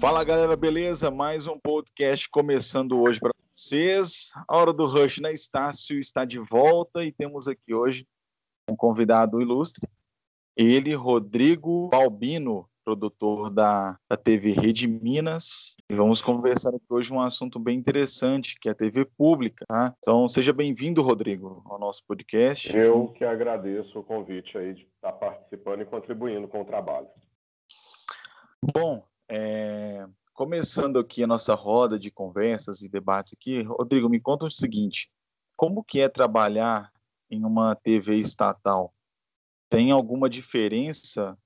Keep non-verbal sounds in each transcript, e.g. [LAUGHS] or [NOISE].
Fala galera, beleza? Mais um podcast começando hoje para vocês. A hora do Rush na Estácio está de volta e temos aqui hoje um convidado ilustre, ele, Rodrigo Balbino, produtor da, da TV Rede Minas. E vamos conversar aqui hoje um assunto bem interessante, que é a TV pública. Tá? Então, seja bem-vindo, Rodrigo, ao nosso podcast. Eu que agradeço o convite aí de estar participando e contribuindo com o trabalho. Bom, é, começando aqui a nossa roda de conversas e debates aqui, Rodrigo, me conta o seguinte: como que é trabalhar em uma TV estatal? Tem alguma diferença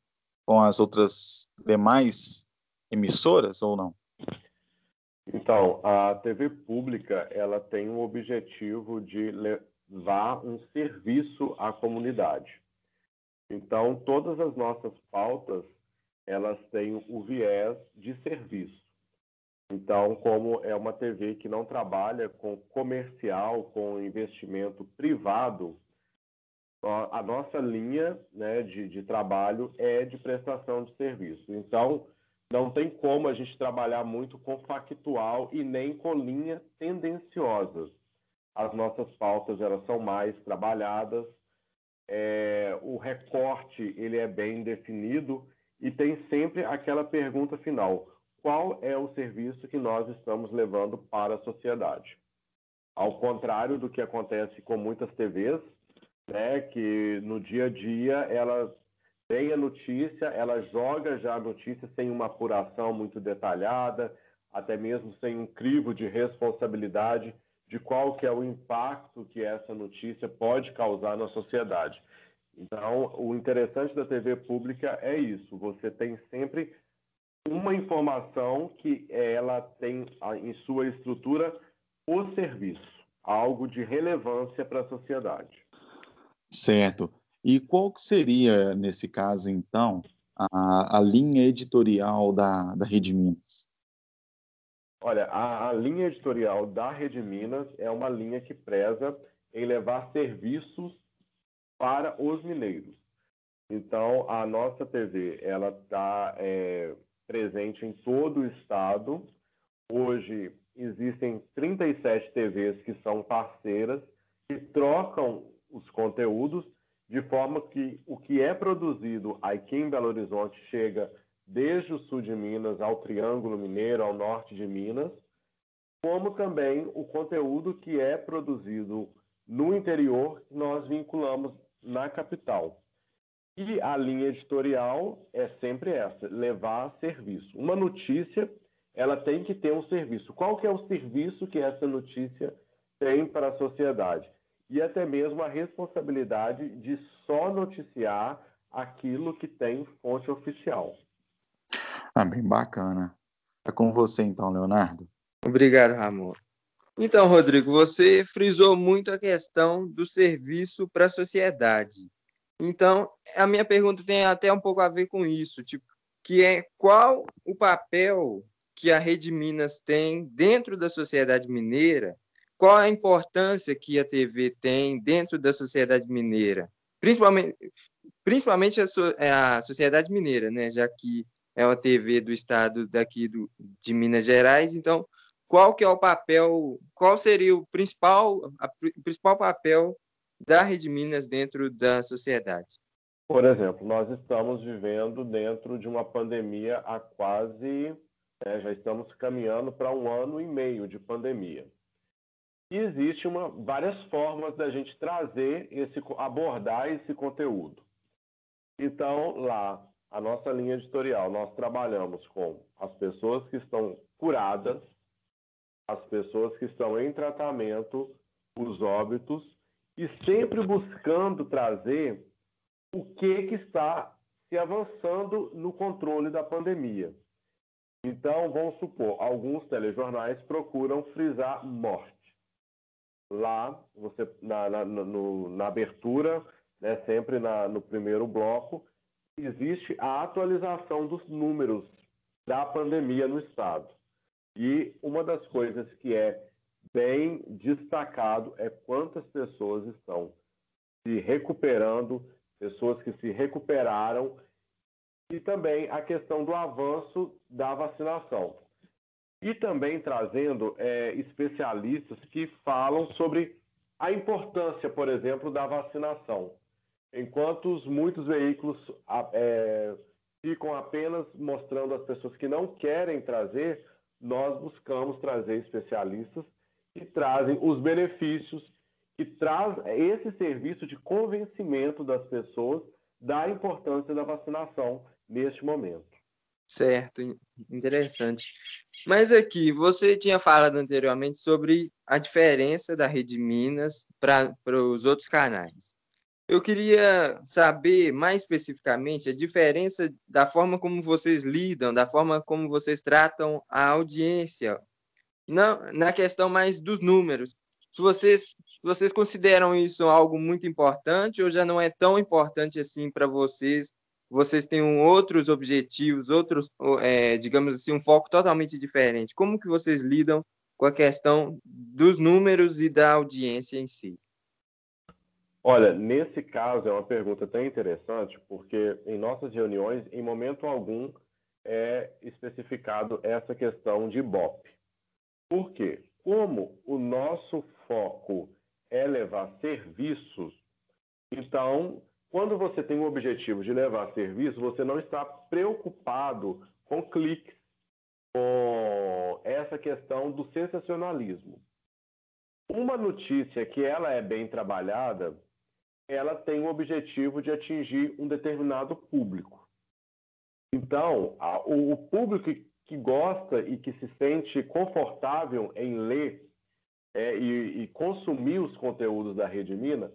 com as outras demais emissoras ou não? Então, a TV pública ela tem o objetivo de levar um serviço à comunidade. Então, todas as nossas pautas elas têm o viés de serviço. Então, como é uma TV que não trabalha com comercial, com investimento privado, a nossa linha né, de, de trabalho é de prestação de serviço. Então, não tem como a gente trabalhar muito com factual e nem com linhas tendenciosas. As nossas pautas elas são mais trabalhadas, é, o recorte ele é bem definido e tem sempre aquela pergunta final: qual é o serviço que nós estamos levando para a sociedade? Ao contrário do que acontece com muitas TVs, né, que no dia a dia ela tem a notícia, ela joga já a notícia sem uma apuração muito detalhada, até mesmo sem um crivo de responsabilidade de qual que é o impacto que essa notícia pode causar na sociedade. Então, o interessante da TV pública é isso. Você tem sempre uma informação que ela tem em sua estrutura o serviço, algo de relevância para a sociedade. Certo. E qual seria, nesse caso, então, a, a linha editorial da, da Rede Minas? Olha, a, a linha editorial da Rede Minas é uma linha que preza em levar serviços para os mineiros. Então, a nossa TV ela está é, presente em todo o estado. Hoje existem 37 TVs que são parceiras que trocam os conteúdos de forma que o que é produzido aqui em Belo Horizonte chega desde o sul de Minas ao Triângulo Mineiro, ao norte de Minas, como também o conteúdo que é produzido no interior, nós vinculamos na capital. E a linha editorial é sempre essa, levar serviço. Uma notícia, ela tem que ter um serviço. Qual que é o serviço que essa notícia tem para a sociedade? E até mesmo a responsabilidade de só noticiar aquilo que tem fonte oficial. Ah, bem bacana. É com você então, Leonardo. Obrigado, Ramon. Então, Rodrigo, você frisou muito a questão do serviço para a sociedade. Então, a minha pergunta tem até um pouco a ver com isso, tipo, que é qual o papel que a Rede Minas tem dentro da sociedade mineira? Qual a importância que a TV tem dentro da sociedade mineira? Principalmente, principalmente a, so, a sociedade mineira, né? Já que é uma TV do estado daqui do, de Minas Gerais, então qual que é o papel, qual seria o principal, a, o principal papel da Rede Minas dentro da sociedade? Por exemplo, nós estamos vivendo dentro de uma pandemia há quase, é, já estamos caminhando para um ano e meio de pandemia. E existe uma, várias formas da gente trazer esse, abordar esse conteúdo. Então, lá, a nossa linha editorial, nós trabalhamos com as pessoas que estão curadas, as pessoas que estão em tratamento, os óbitos, e sempre buscando trazer o que, que está se avançando no controle da pandemia. Então, vamos supor, alguns telejornais procuram frisar morte. Lá, você na, na, no, na abertura, né, sempre na, no primeiro bloco, existe a atualização dos números da pandemia no estado. E uma das coisas que é bem destacado é quantas pessoas estão se recuperando, pessoas que se recuperaram, e também a questão do avanço da vacinação. E também trazendo é, especialistas que falam sobre a importância, por exemplo, da vacinação. Enquanto muitos veículos é, ficam apenas mostrando as pessoas que não querem trazer, nós buscamos trazer especialistas que trazem os benefícios, que traz esse serviço de convencimento das pessoas da importância da vacinação neste momento. Certo, interessante. Mas aqui, você tinha falado anteriormente sobre a diferença da Rede Minas para os outros canais. Eu queria saber mais especificamente a diferença da forma como vocês lidam, da forma como vocês tratam a audiência, não, na questão mais dos números. Se vocês, vocês consideram isso algo muito importante ou já não é tão importante assim para vocês vocês têm outros objetivos, outros, é, digamos assim, um foco totalmente diferente. Como que vocês lidam com a questão dos números e da audiência em si? Olha, nesse caso é uma pergunta até interessante, porque em nossas reuniões, em momento algum, é especificado essa questão de Ibope. Por quê? Como o nosso foco é levar serviços, então quando você tem o objetivo de levar serviço, você não está preocupado com cliques, com essa questão do sensacionalismo. Uma notícia que ela é bem trabalhada, ela tem o objetivo de atingir um determinado público. Então, a, o, o público que, gosta e que se sente confortável em ler é, e, e consumir os conteúdos da Rede Minas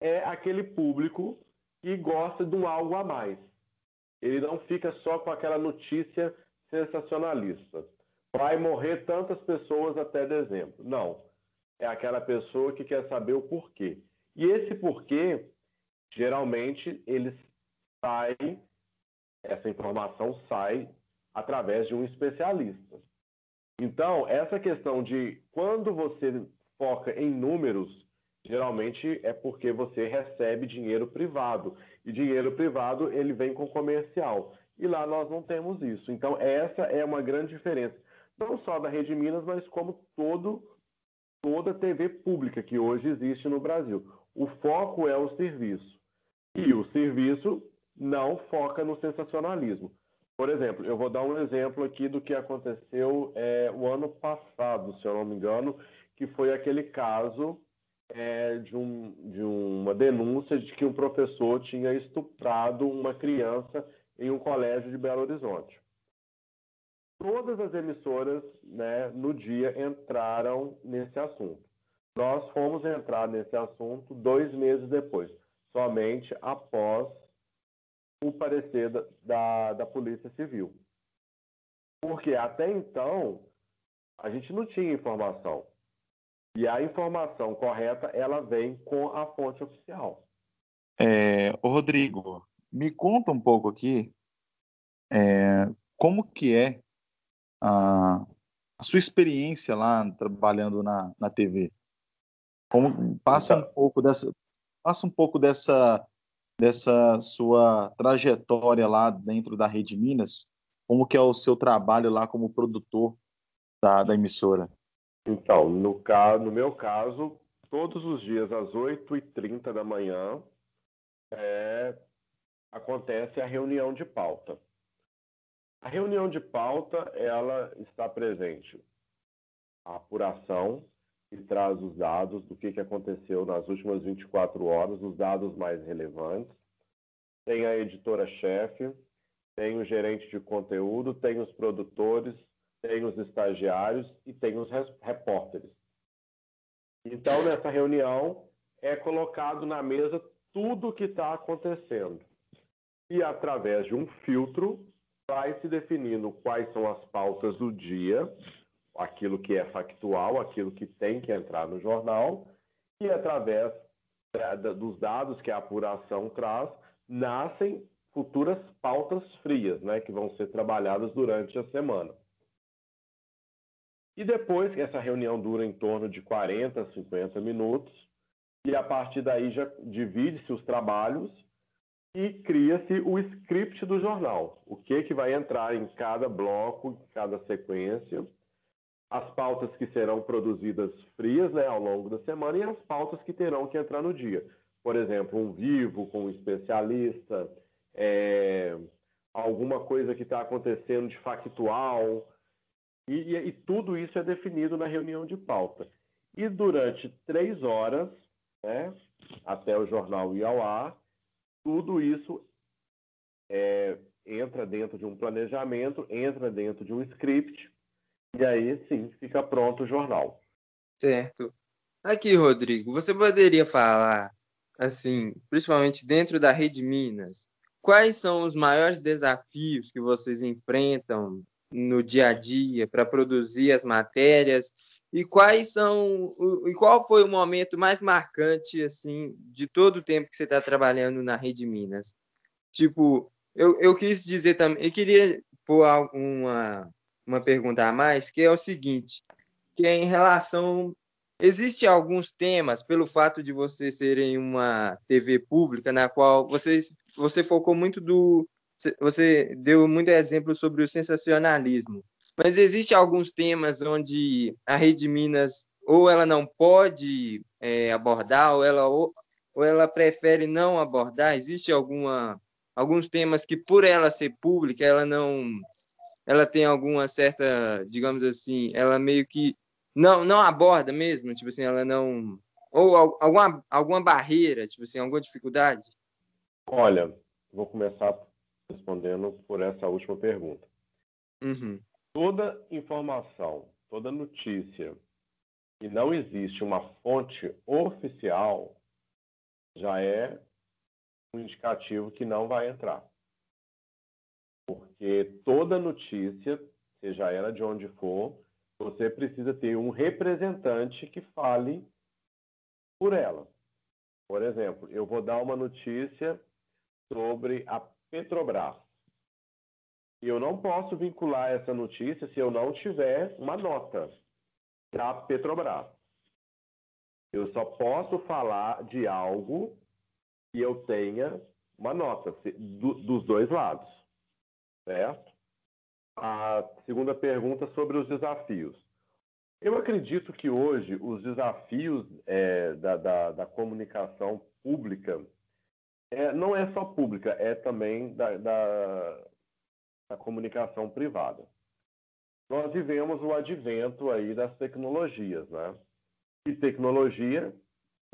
é aquele público que gosta de um algo a mais. Ele não fica só com aquela notícia sensacionalista. Vai morrer tantas pessoas até dezembro. Não. É aquela pessoa que quer saber o porquê. E esse porquê, geralmente, eles saem, essa informação sai através de um especialista. Então, essa questão de quando você foca em números, geralmente é porque você recebe dinheiro privado. E dinheiro privado, ele vem com comercial. E lá nós não temos isso. Então, essa é uma grande diferença. Não só da Rede Minas, mas como todo, toda TV pública que hoje existe no Brasil. O foco é o serviço. E o serviço não foca no sensacionalismo. Por exemplo, eu vou dar um exemplo aqui do que aconteceu é, o ano passado, se eu não me engano, que foi aquele caso é, de, um, de uma denúncia de que um professor tinha estuprado uma criança em um colégio de Belo Horizonte. Todas as emissoras, né, no dia, entraram nesse assunto. Nós fomos entrar nesse assunto dois meses depois, somente após o parecer da, da, da Polícia Civil. Porque até então, a gente não tinha informação. E a informação correta, ela vem com a fonte oficial. É, Rodrigo, me conta um pouco aqui é, como que é a, a, sua experiência lá trabalhando na, na TV. Como, passa então, um pouco dessa passa um pouco dessa dessa sua trajetória lá dentro da Rede Minas, como que é o seu trabalho lá como produtor da, da emissora? Então, no, caso, no meu caso, todos os dias às 8h30 da manhã é, acontece a reunião de pauta. A reunião de pauta, ela está presente a apuração, que traz os dados do que, que aconteceu nas últimas 24 horas, os dados mais relevantes. Tem a editora-chefe, tem o gerente de conteúdo, tem os produtores, tem os estagiários e tem os repórteres. Então, nessa reunião, é colocado na mesa tudo o que está acontecendo. E, através de um filtro, vai se definindo quais são as pautas do dia, aquilo que é factual, aquilo que tem que entrar no jornal, e através dos dados que a apuração traz, nascem futuras pautas frias, né, que vão ser trabalhadas durante a semana. E depois, essa reunião dura em torno de 40, 50 minutos, e a partir daí já divide-se os trabalhos e cria-se o script do jornal. O que, que vai entrar em cada bloco, em cada sequência, as pautas que serão produzidas frias né, ao longo da semana e as pautas que terão que entrar no dia. Por exemplo, um vivo com um especialista, é, alguma coisa que está acontecendo de factual, e, e, e, tudo isso é definido na reunião de pauta. E durante três horas, né, até o jornal ir ao ar, tudo isso é, entra dentro de um planejamento, entra dentro de um script, e aí sim fica pronto o jornal. Certo. Aqui, Rodrigo, você poderia falar, assim, principalmente dentro da Rede Minas, quais são os maiores desafios que vocês enfrentam no dia a dia para produzir as matérias e quais são e qual foi o momento mais marcante assim de todo o tempo que você está trabalhando na Rede Minas? Tipo, eu, eu quis dizer também, eu queria pôr uma uma pergunta a mais, que é o seguinte, que é em relação existe alguns temas pelo fato de vocês serem uma TV pública na qual vocês você focou muito do você deu muito exemplo sobre o sensacionalismo, mas existe alguns temas onde a Rede Minas ou ela não pode é, abordar ou ela ou, ou ela prefere não abordar. Existe alguma alguns temas que por ela ser pública ela não ela tem alguma certa, digamos assim, ela meio que não não aborda mesmo, tipo assim, ela não ou alguma alguma barreira, tipo assim, alguma dificuldade? Olha, vou começar respondendo por essa última pergunta. Uhum. Toda informação, toda notícia que não existe uma fonte oficial já é um indicativo que não vai entrar. Porque toda notícia, seja ela de onde for, você precisa ter um representante que fale por ela. Por exemplo, eu vou dar uma notícia sobre a Petrobras. E eu não posso vincular essa notícia se eu não tiver uma nota da Petrobras. Eu só posso falar de algo que eu tenha uma nota do, dos dois lados, certo? A segunda pergunta sobre os desafios. Eu acredito que hoje os desafios é, da, da, da comunicação pública é, não é só pública, é também da, da, da, comunicação privada. Nós vivemos o advento aí das tecnologias, né? E tecnologia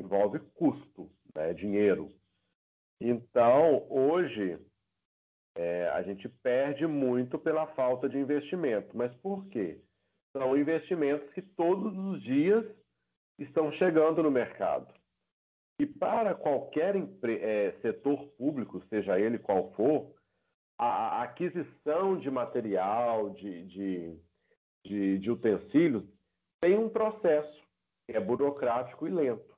envolve custo, né? dinheiro. Então, hoje, é, a gente perde muito pela falta de investimento. Mas por quê? São investimentos que todos os dias estão chegando no mercado. E para qualquer é, setor público, seja ele qual for, a, aquisição de material, de, de, de, de utensílios, tem um processo que é burocrático e lento.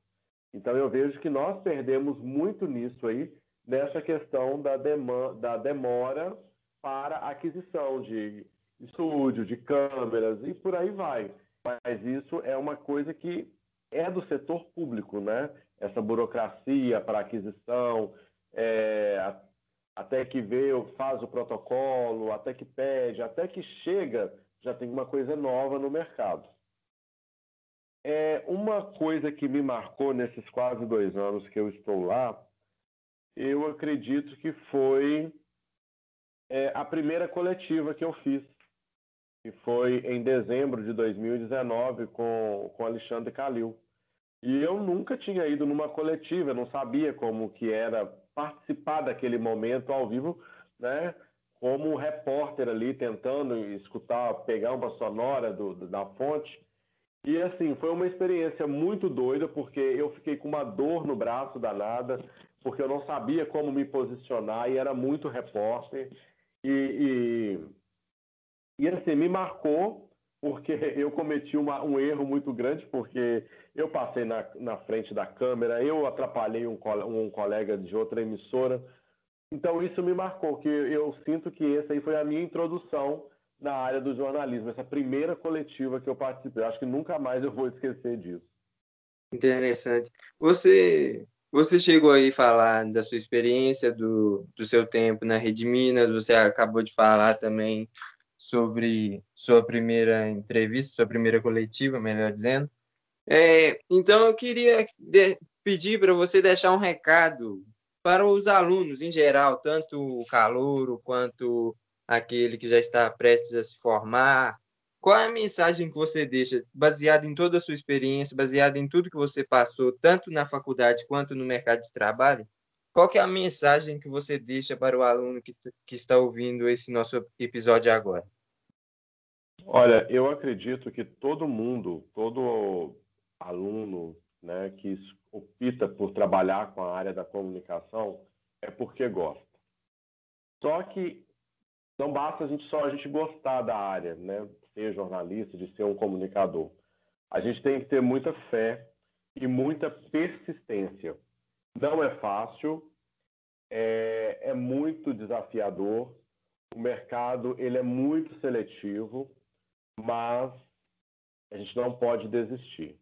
Então eu vejo que nós perdemos muito nisso aí, nessa questão da, da demora para aquisição de estúdio, de câmeras e por aí vai. Mas isso é uma coisa que é do setor público, né? Essa burocracia para aquisição, é, até que vê, faz o protocolo, até que pede, até que chega, já tem uma coisa nova no mercado. É, uma coisa que me marcou nesses quase dois anos que eu estou lá, eu acredito que foi é, a primeira coletiva que eu fiz, que foi em dezembro de 2019 com, com Alexandre Calil. E eu nunca tinha ido numa coletiva, não sabia como que era participar daquele momento ao vivo, né? Como repórter ali tentando escutar, pegar uma sonora do, da fonte. E assim, foi uma experiência muito doida, porque eu fiquei com uma dor no braço danada, porque eu não sabia como me posicionar e era muito repórter. E, e, e assim, me marcou porque [LAUGHS] eu cometi uma, um erro muito grande, porque eu passei na, na frente da câmera, eu atrapalhei um, um colega de outra emissora. Então, isso me marcou, que eu sinto que essa aí foi a minha introdução na área do jornalismo, essa primeira coletiva que eu participei. Acho que nunca mais eu vou esquecer disso. Interessante. Você você chegou aí a falar da sua experiência, do, do seu tempo na Rede Minas, você acabou de falar também sobre sua primeira entrevista, sua primeira coletiva, melhor dizendo. É, então, eu queria pedir para você deixar um recado para os alunos em geral, tanto o calouro quanto aquele que já está prestes a se formar. Qual é a mensagem que você deixa, baseada em toda a sua experiência, baseada em tudo que você passou, tanto na faculdade quanto no mercado de trabalho? Qual é a mensagem que você deixa para o aluno que, que está ouvindo esse nosso episódio agora? Olha, eu acredito que todo mundo, todo aluno né, que opta por trabalhar com a área da comunicação é porque gosta. Só que não basta a gente só a gente gostar da área, né, ser jornalista, de ser um comunicador. A gente tem que ter muita fé e muita persistência. Não é fácil, é, é muito desafiador. O mercado ele é muito seletivo mas a gente não pode desistir.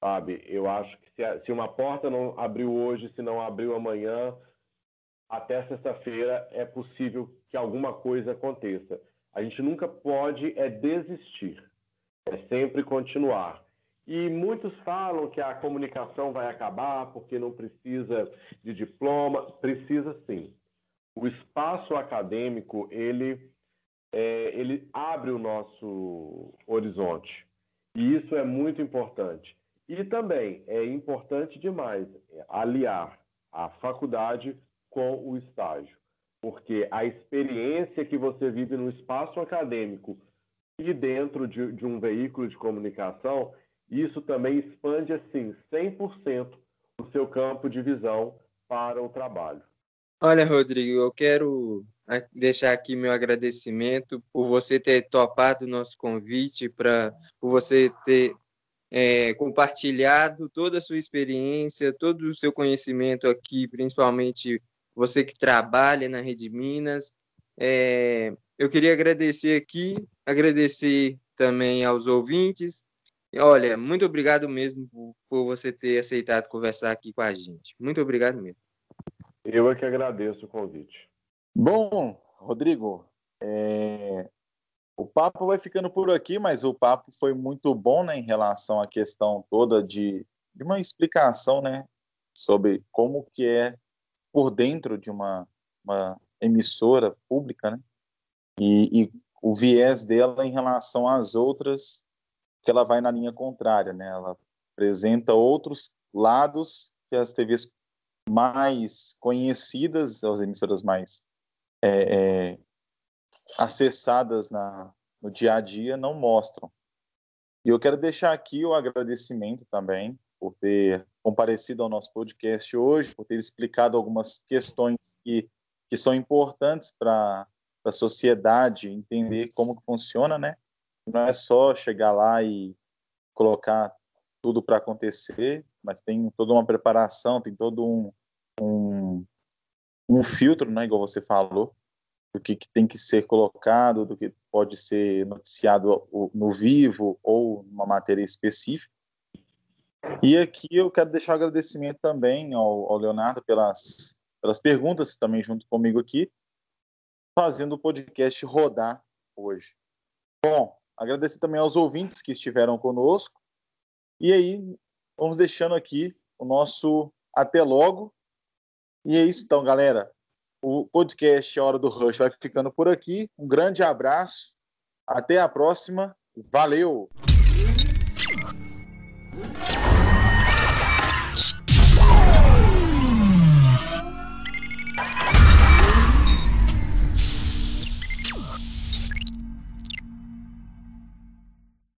Sabe? Eu acho que se, se uma porta não abriu hoje, se não abriu amanhã, até sexta-feira é possível que alguma coisa aconteça. A gente nunca pode é desistir, é sempre continuar. E muitos falam que a comunicação vai acabar porque não precisa de diploma, precisa sim. O espaço acadêmico ele é, ele abre o nosso horizonte. E isso é muito importante. E também é importante demais aliar a faculdade com o estágio, porque a experiência que você vive no espaço acadêmico e dentro de, de um veículo de comunicação, isso também expande assim 100% o seu campo de visão para o trabalho. Olha, Rodrigo, eu quero deixar aqui meu agradecimento por você ter topado o nosso convite, para por você ter é, compartilhado toda a sua experiência, todo o seu conhecimento aqui, principalmente você que trabalha na Rede Minas. É, eu queria agradecer aqui, agradecer também aos ouvintes. Olha, muito obrigado mesmo por, por você ter aceitado conversar aqui com a gente. Muito obrigado mesmo. Eu é que agradeço o convite. Bom, Rodrigo, é... o papo vai ficando por aqui, mas o papo foi muito bom né, em relação à questão toda de, de uma explicação né, sobre como que é por dentro de uma, uma emissora pública, né? E, e, o viés dela em relação às outras, que ela vai na linha contrária, né? Ela apresenta outros lados que as TVs mais conhecidas, as emissoras mais é, é, acessadas na, no dia a dia não mostram. E eu quero deixar aqui o agradecimento também por ter comparecido ao nosso podcast hoje, por ter explicado algumas questões que, que são importantes para a sociedade entender como funciona, né? Não é só chegar lá e colocar tudo para acontecer, mas tem toda uma preparação, tem todo um, um, um filtro, né, igual você falou, do que, que, tem que ser colocado, do que pode ser noticiado no vivo ou numa matéria específica. E aqui eu quero deixar um agradecimento também ao, ao Leonardo pelas, pelas perguntas também junto comigo aqui, fazendo o podcast rodar hoje. Bom, agradecer também aos ouvintes que estiveram conosco. E aí, vamos deixando aqui o nosso até logo e é isso então, galera. O podcast Hora do Rush vai ficando por aqui. Um grande abraço. Até a próxima. Valeu!